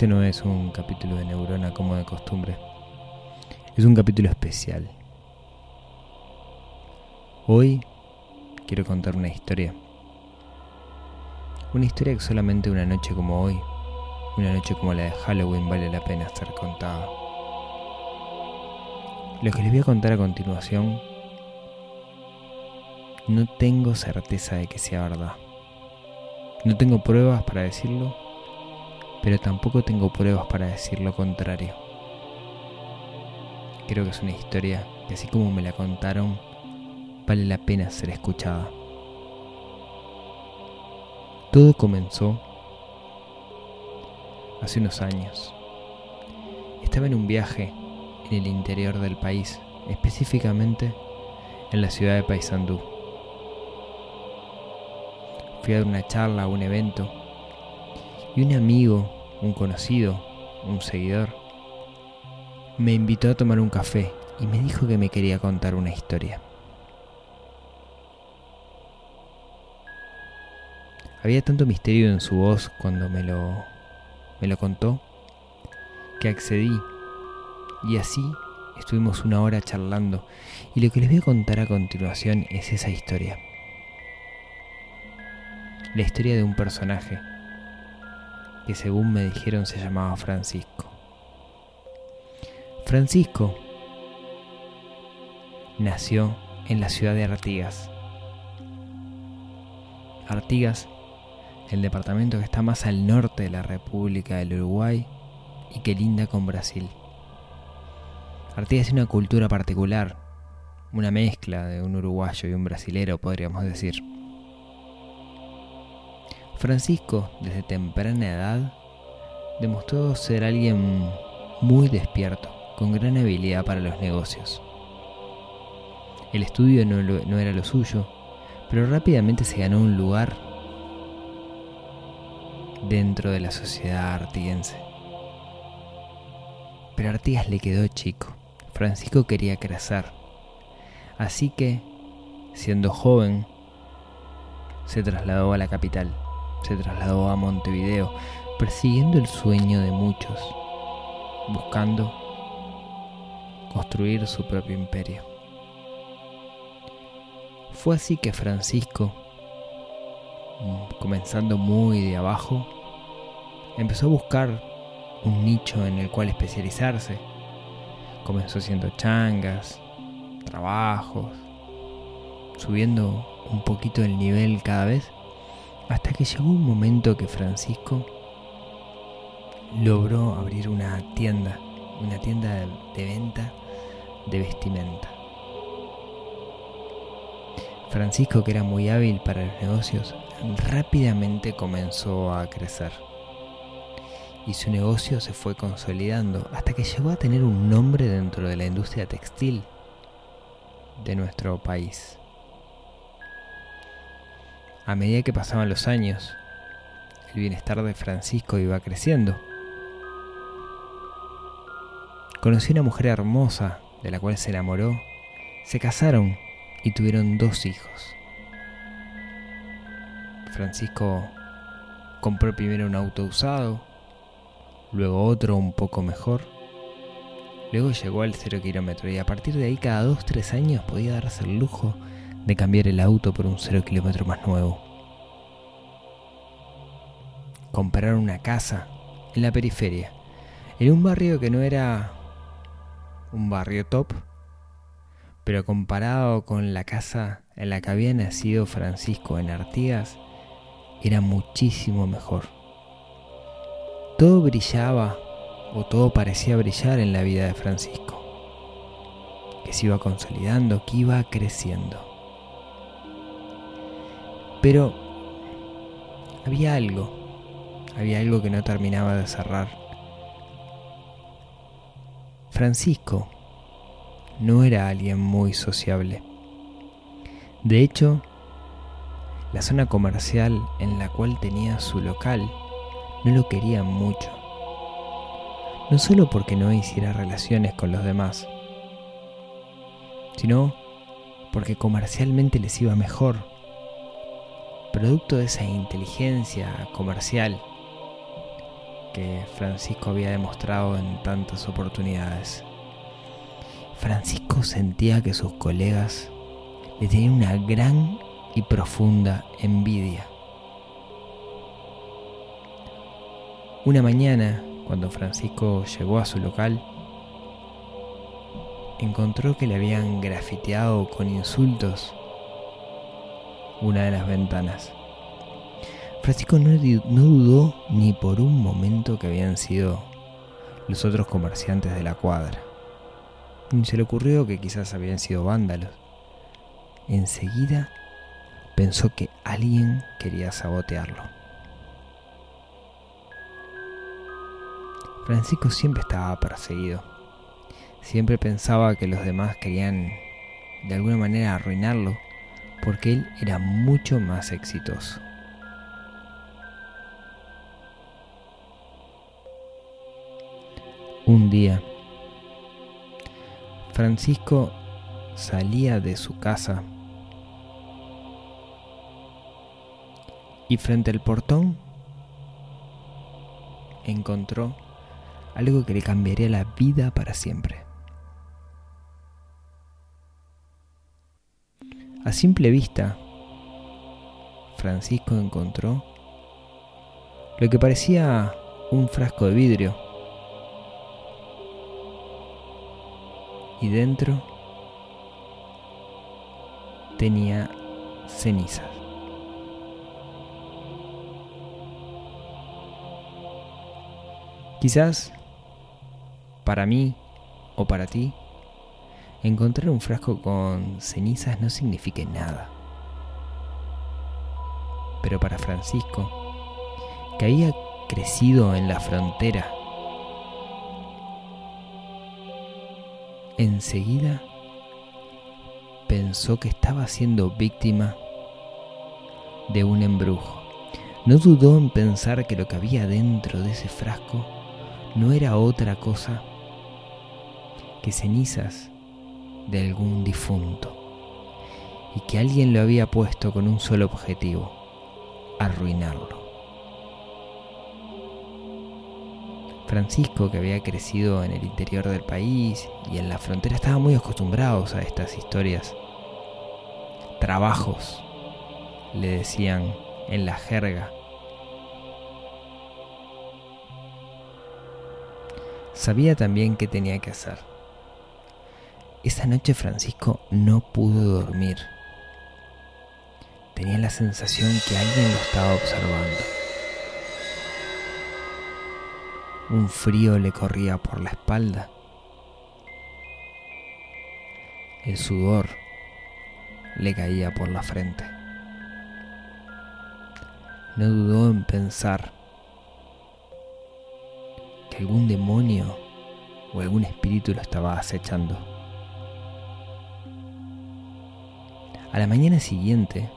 Este no es un capítulo de neurona como de costumbre. Es un capítulo especial. Hoy quiero contar una historia. Una historia que solamente una noche como hoy, una noche como la de Halloween vale la pena ser contada. Lo que les voy a contar a continuación no tengo certeza de que sea verdad. No tengo pruebas para decirlo, pero tampoco tengo pruebas para decir lo contrario. Creo que es una historia que así como me la contaron, vale la pena ser escuchada. Todo comenzó hace unos años. Estaba en un viaje en el interior del país, específicamente en la ciudad de Paysandú fui a una charla, a un evento, y un amigo, un conocido, un seguidor, me invitó a tomar un café y me dijo que me quería contar una historia. Había tanto misterio en su voz cuando me lo, me lo contó que accedí y así estuvimos una hora charlando y lo que les voy a contar a continuación es esa historia la historia de un personaje que según me dijeron se llamaba Francisco. Francisco nació en la ciudad de Artigas. Artigas, el departamento que está más al norte de la República del Uruguay y que linda con Brasil. Artigas es una cultura particular, una mezcla de un uruguayo y un brasilero, podríamos decir. Francisco, desde temprana edad, demostró ser alguien muy despierto, con gran habilidad para los negocios. El estudio no, era lo suyo, pero rápidamente se ganó un lugar dentro de la sociedad artiguense. Pero Artigas le quedó chico. Francisco quería crecer. Así que, siendo joven, se trasladó a la capital se trasladó a Montevideo, persiguiendo el sueño de muchos, buscando construir su propio imperio. Fue así que Francisco, comenzando muy de abajo, empezó a buscar un nicho en el cual especializarse. Comenzó haciendo changas, trabajos, subiendo un poquito el nivel cada vez hasta que llegó un momento que Francisco logró abrir una tienda, una tienda de venta de vestimenta. Francisco, que era muy hábil para los negocios, rápidamente comenzó a crecer. Y su negocio se fue consolidando hasta que llegó a tener un nombre dentro de la industria textil de nuestro país. A medida que pasaban los años, el bienestar de Francisco iba creciendo. Conoció una mujer hermosa de la cual se enamoró, se casaron y tuvieron dos hijos. Francisco compró primero un auto usado, luego otro un poco mejor, luego llegó al cero kilómetro y a partir de ahí cada dos tres años podía darse el lujo de cambiar el auto por un cero kilómetro más nuevo. Comprar una casa en la periferia, en un barrio que no era un barrio top, pero comparado con la casa en la que había nacido Francisco en Artigas, era muchísimo mejor. Todo brillaba o todo parecía brillar en la vida de Francisco, que se iba consolidando, que iba creciendo. Pero había algo, había algo que no terminaba de cerrar. Francisco no era alguien muy sociable. De hecho, la zona comercial en la cual tenía su local no lo querían mucho. No solo porque no hiciera relaciones con los demás, sino porque comercialmente les iba mejor producto de esa inteligencia comercial que Francisco había demostrado en tantas oportunidades. Francisco sentía que sus colegas le tenían una gran y profunda envidia. Una mañana, cuando Francisco llegó a su local, encontró que le habían grafiteado con insultos una de las ventanas. Francisco no, dudó ni por un momento que habían sido los otros comerciantes de la cuadra. Ni se le ocurrió que quizás habían sido vándalos. Enseguida pensó que alguien quería sabotearlo. Francisco siempre estaba perseguido. Siempre pensaba que los demás querían de alguna manera arruinarlo porque él era mucho más exitoso. Un día, Francisco salía de su casa y frente al portón encontró algo que le cambiaría la vida para siempre. A simple vista, Francisco encontró lo que parecía un frasco de vidrio y dentro tenía cenizas. Quizás para mí o para ti, encontrar un frasco con cenizas no signifique nada. Pero para Francisco, que había crecido en la frontera, enseguida pensó que estaba siendo víctima de un embrujo. No dudó en pensar que lo que había dentro de ese frasco no era otra cosa que cenizas de algún difunto y que alguien lo había puesto con un solo objetivo, arruinarlo. Francisco, que había crecido en el interior del país y en la frontera, estaba muy acostumbrados a estas historias. Trabajos, le decían en la jerga. Sabía también qué tenía que hacer. Esa noche Francisco no pudo dormir. Tenía la sensación que alguien lo estaba observando. Un frío le corría por la espalda. El sudor le caía por la frente. No dudó en pensar que algún demonio o algún espíritu lo estaba acechando. A la mañana siguiente,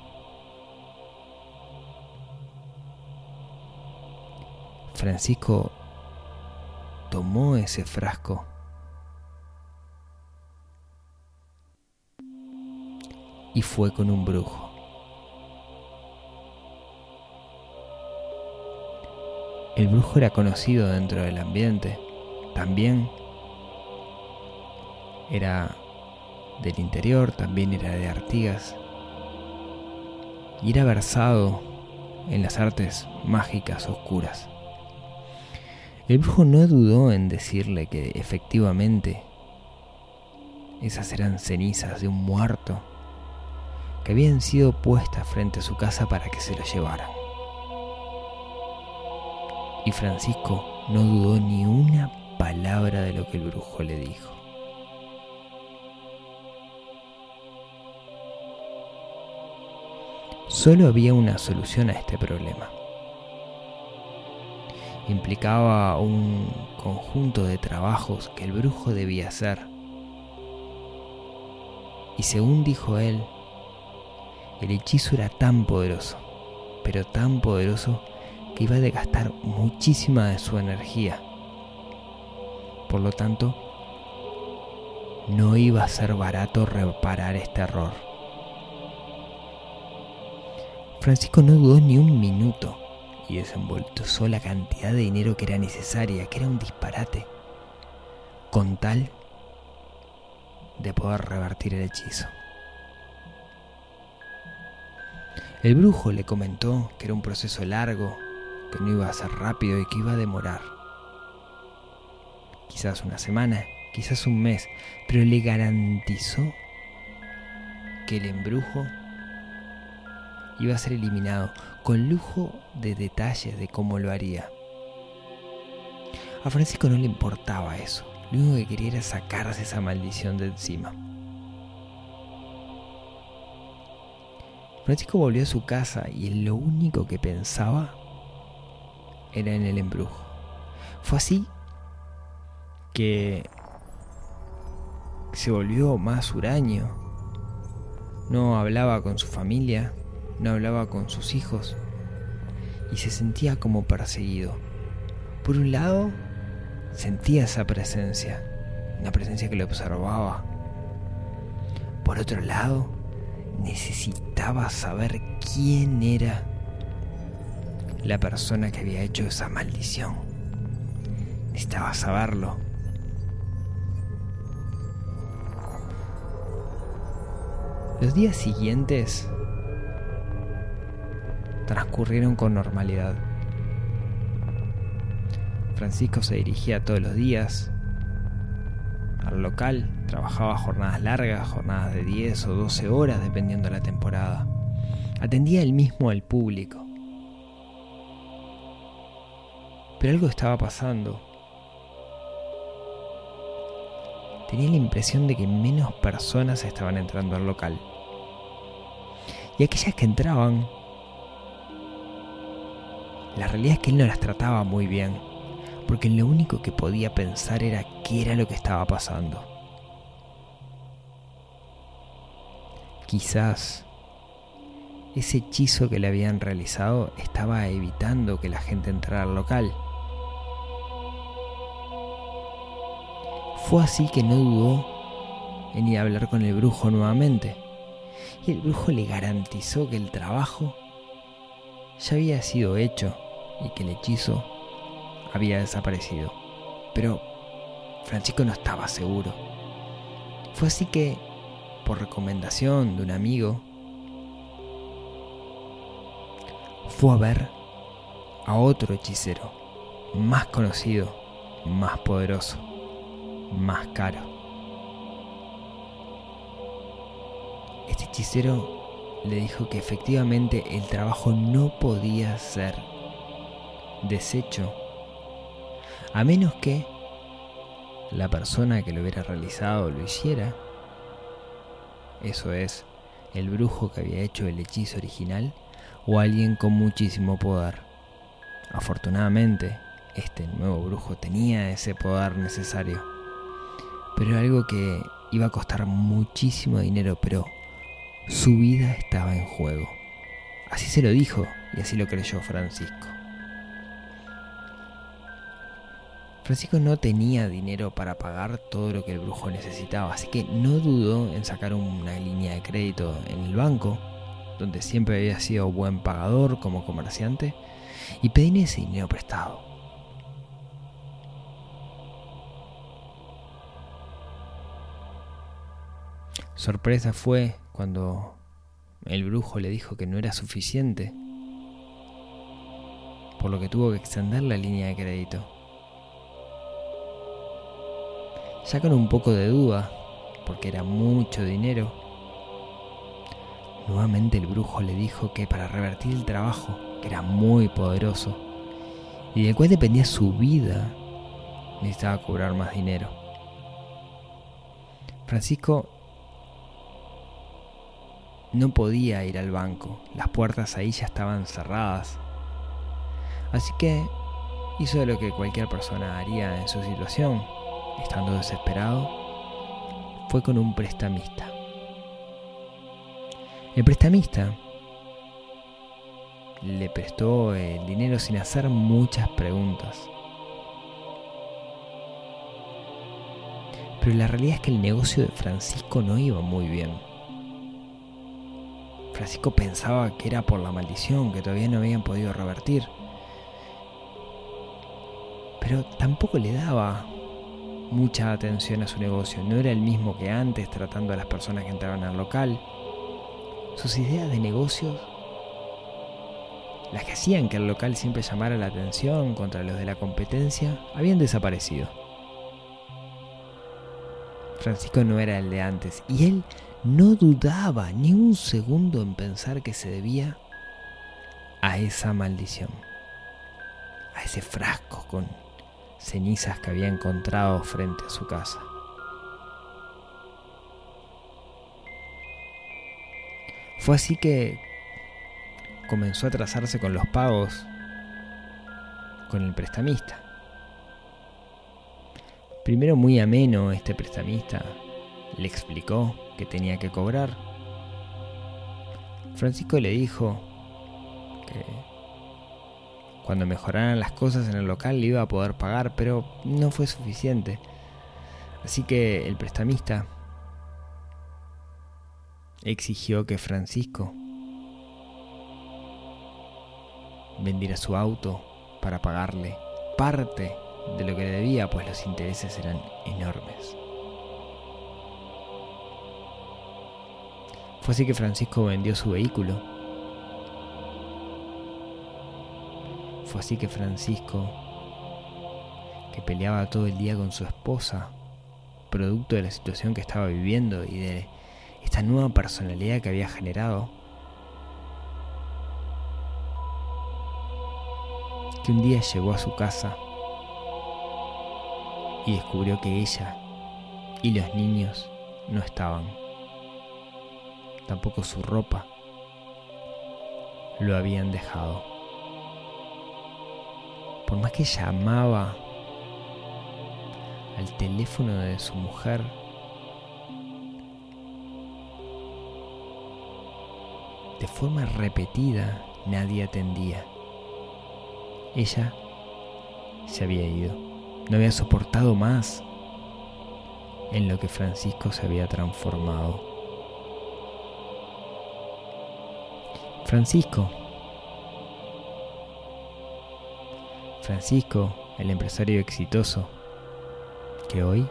Francisco tomó ese frasco y fue con un brujo. El brujo era conocido dentro del ambiente. También era del interior, también era de Artigas, y era versado en las artes mágicas oscuras. El brujo no dudó en decirle que efectivamente esas eran cenizas de un muerto que habían sido puestas frente a su casa para que se lo llevaran. Y Francisco no dudó ni una palabra de lo que el brujo le dijo. Solo había una solución a este problema. Implicaba un conjunto de trabajos que el brujo debía hacer. Y según dijo él, el hechizo era tan poderoso, pero tan poderoso que iba a desgastar muchísima de su energía. Por lo tanto, no iba a ser barato reparar este error. Francisco no dudó ni un minuto. y desembolsó la cantidad de dinero que era necesaria, que era un disparate, con tal de poder revertir el hechizo. El brujo le comentó que era un proceso largo, que no iba a ser rápido y que iba a demorar. Quizás una semana, quizás un mes, pero le garantizó que el embrujo iba a ser eliminado con lujo de detalles de cómo lo haría. A Francisco no le importaba eso, lo único que quería era sacarse esa maldición de encima. Francisco volvió a su casa y lo único que pensaba era en el embrujo. Fue así que se volvió más huraño. No hablaba con su familia, no hablaba con sus hijos y se sentía como perseguido. Por un lado, sentía esa presencia, una presencia que le observaba. Por otro lado, necesitaba saber quién era la persona que había hecho esa maldición. Necesitaba saberlo. Los días siguientes transcurrieron con normalidad. Francisco se dirigía todos los días al local, trabajaba jornadas largas, jornadas de 10 o 12 horas dependiendo de la temporada. Atendía él mismo al público. Pero algo estaba pasando. Tenía la impresión de que menos personas estaban entrando al local. Y aquellas que entraban la realidad es que él no las trataba muy bien, porque lo único que podía pensar era qué era lo que estaba pasando. Quizás ese hechizo que le habían realizado estaba evitando que la gente entrara al local. Fue así que no dudó en ir a hablar con el brujo nuevamente. Y el brujo le garantizó que el trabajo ya había sido hecho y que el hechizo había desaparecido. Pero Francisco no estaba seguro. Fue así que, por recomendación de un amigo, fue a ver a otro hechicero, más conocido, más poderoso, más caro. Este hechicero le dijo que efectivamente el trabajo no podía ser deshecho, a menos que la persona que lo hubiera realizado lo hiciera, eso es, el brujo que había hecho el hechizo original, o alguien con muchísimo poder. Afortunadamente, este nuevo brujo tenía ese poder necesario, pero algo que iba a costar muchísimo dinero, pero su vida estaba en juego. Así se lo dijo y así lo creyó Francisco. Francisco no tenía dinero para pagar todo lo que el brujo necesitaba, así que no dudó en sacar una línea de crédito en el banco, donde siempre había sido buen pagador como comerciante, y pedir ese dinero prestado. Sorpresa fue cuando el brujo le dijo que no era suficiente, por lo que tuvo que extender la línea de crédito ya con un poco de duda, porque era mucho dinero. Nuevamente el brujo le dijo que para revertir el trabajo, que era muy poderoso, y del cual dependía su vida, necesitaba cobrar más dinero. Francisco no podía ir al banco, las puertas ahí ya estaban cerradas. Así que hizo lo que cualquier persona haría en su situación, estando desesperado, fue con un prestamista. El prestamista le prestó el dinero sin hacer muchas preguntas. Pero la realidad es que el negocio de Francisco no iba muy bien. Francisco pensaba que era por la maldición que todavía no habían podido revertir. pero tampoco le daba mucha atención a su negocio. No era el mismo que antes tratando a las personas que entraban al local. Sus ideas de negocios, las que hacían que el local siempre llamara la atención contra los de la competencia, habían desaparecido. Francisco no era el de antes y él no dudaba ni un segundo en pensar que se debía a esa maldición, a ese frasco con cenizas que había encontrado frente a su casa. Fue así que comenzó a trazarse con los pagos con el prestamista. Primero muy ameno este prestamista le explicó que tenía que cobrar. Francisco le dijo que cuando mejoraran las cosas en el local le iba a poder pagar, pero no fue suficiente. Así que el prestamista exigió que Francisco vendiera su auto para pagarle parte de lo que le debía, pues los intereses eran enormes. Fue así que Francisco vendió su vehículo Fue así que Francisco, que peleaba todo el día con su esposa, producto de la situación que estaba viviendo y de esta nueva personalidad que había generado, que un día llegó a su casa y descubrió que ella y los niños no estaban. Tampoco su ropa lo habían dejado por más que llamaba al teléfono de su mujer, de forma repetida nadie atendía. Ella se había ido, no había soportado más en lo que Francisco se había transformado. Francisco Francisco, el empresario exitoso, que hoy,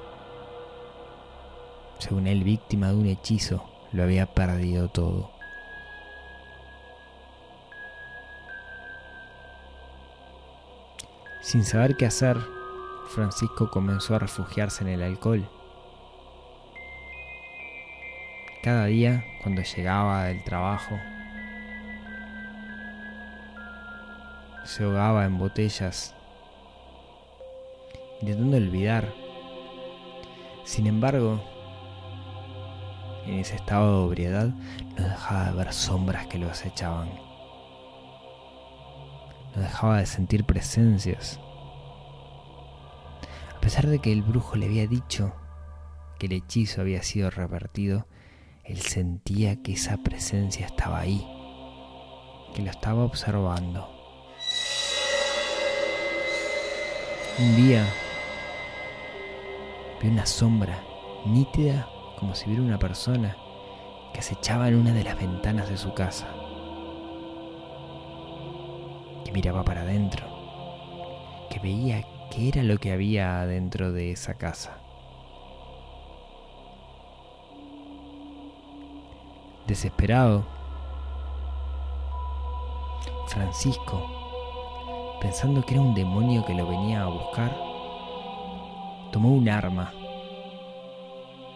según él víctima de un hechizo, lo había perdido todo. Sin saber qué hacer, Francisco comenzó a refugiarse en el alcohol. Cada día, cuando llegaba del trabajo, se ahogaba en botellas, intentando olvidar. Sin embargo, en ese estado de ebriedad no dejaba de ver sombras que lo acechaban. No dejaba de sentir presencias. A pesar de que el brujo le había dicho que el hechizo había sido revertido, él sentía que esa presencia estaba ahí, que lo estaba observando. Un día vi una sombra nítida como si viera una persona que acechaba en una de las ventanas de su casa, que miraba para adentro, que veía qué era lo que había dentro de esa casa. Desesperado, Francisco pensando que era un demonio que lo venía a buscar, tomó un arma.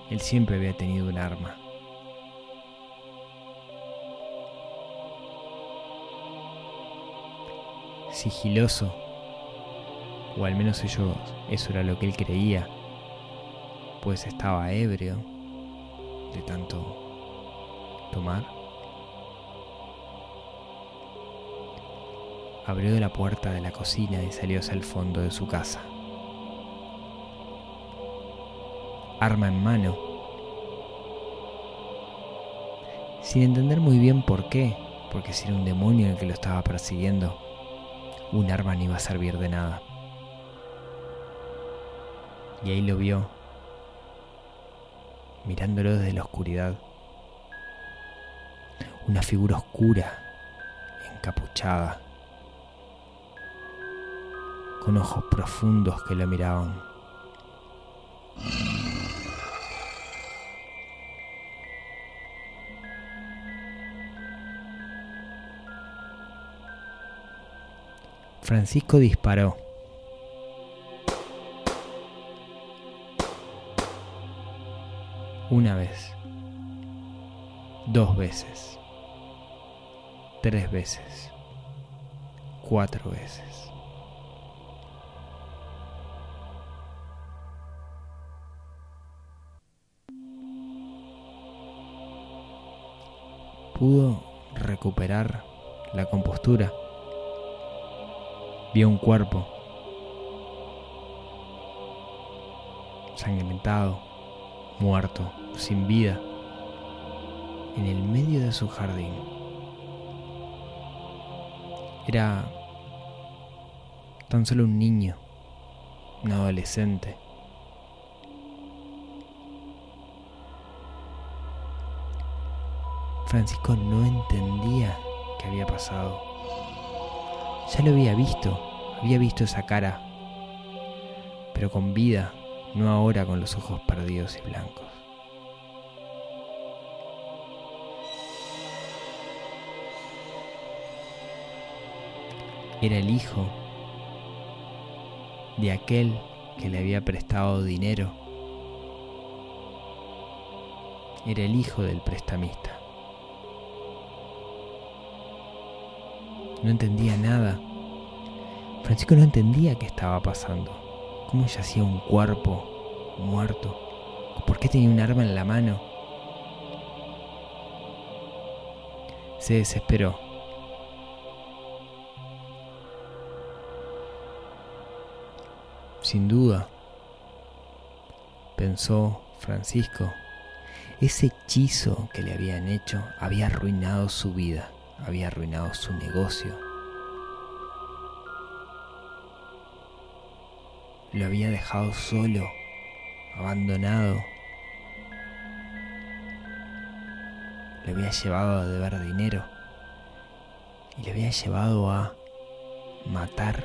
Él siempre había tenido un arma. Sigiloso, o al menos eso era lo que él creía, pues estaba ebrio de tanto tomar. Abrió la puerta de la cocina y salió hacia el fondo de su casa. Arma en mano, sin entender muy bien por qué, porque si era un demonio el que lo estaba persiguiendo, un arma no iba a servir de nada. Y ahí lo vio, mirándolo desde la oscuridad, una figura oscura, encapuchada con ojos profundos que lo miraban. Francisco disparó. Una vez. Dos veces. Tres veces. Cuatro veces. Pudo recuperar la compostura vio un cuerpo sanguinentado, muerto, sin vida, en el medio de su jardín. Era tan solo un niño, un adolescente. Francisco no entendía qué había pasado. Ya lo había visto, había visto esa cara, pero con vida, no ahora con los ojos perdidos y blancos. Era el hijo de aquel que le había prestado dinero. Era el hijo del prestamista. No entendía nada. Francisco no entendía qué estaba pasando. ¿Cómo hacía un cuerpo muerto? ¿Por qué tenía un arma en la mano? Se desesperó. Sin duda, pensó Francisco, ese hechizo que le habían hecho había arruinado su vida había arruinado su negocio. Lo había dejado solo, abandonado. Le había llevado a deber dinero y le había llevado a matar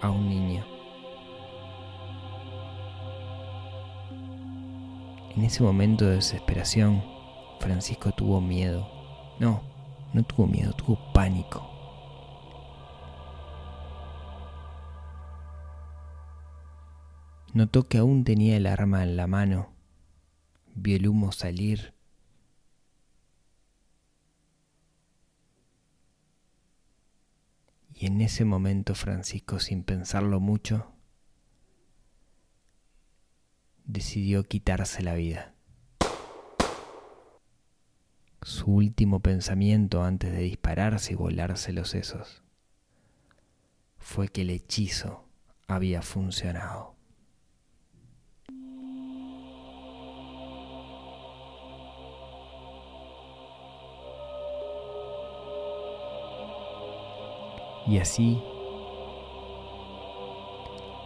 a un niño. En ese momento de desesperación, Francisco tuvo miedo. No, no tuvo miedo, tuvo pánico. Notó que aún tenía el arma en la mano. Vio el humo salir. Y en ese momento Francisco, sin pensarlo mucho, decidió quitarse la vida. Su último pensamiento antes de dispararse y volarse los sesos fue que el hechizo había funcionado. Y así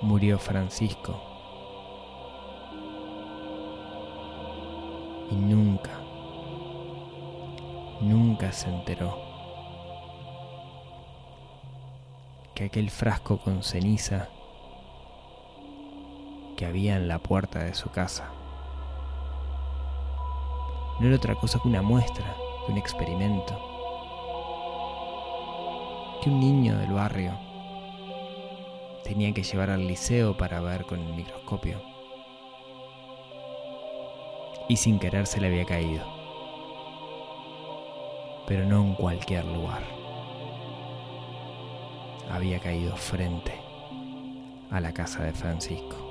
murió Francisco. Y nunca nunca se enteró que aquel frasco con ceniza que había en la puerta de su casa no era otra cosa que una muestra, que un experimento, que un niño del barrio tenía que llevar al liceo para ver con el microscopio. Y sin querer se le había caído pero no en cualquier lugar. Había caído frente a la casa de Francisco.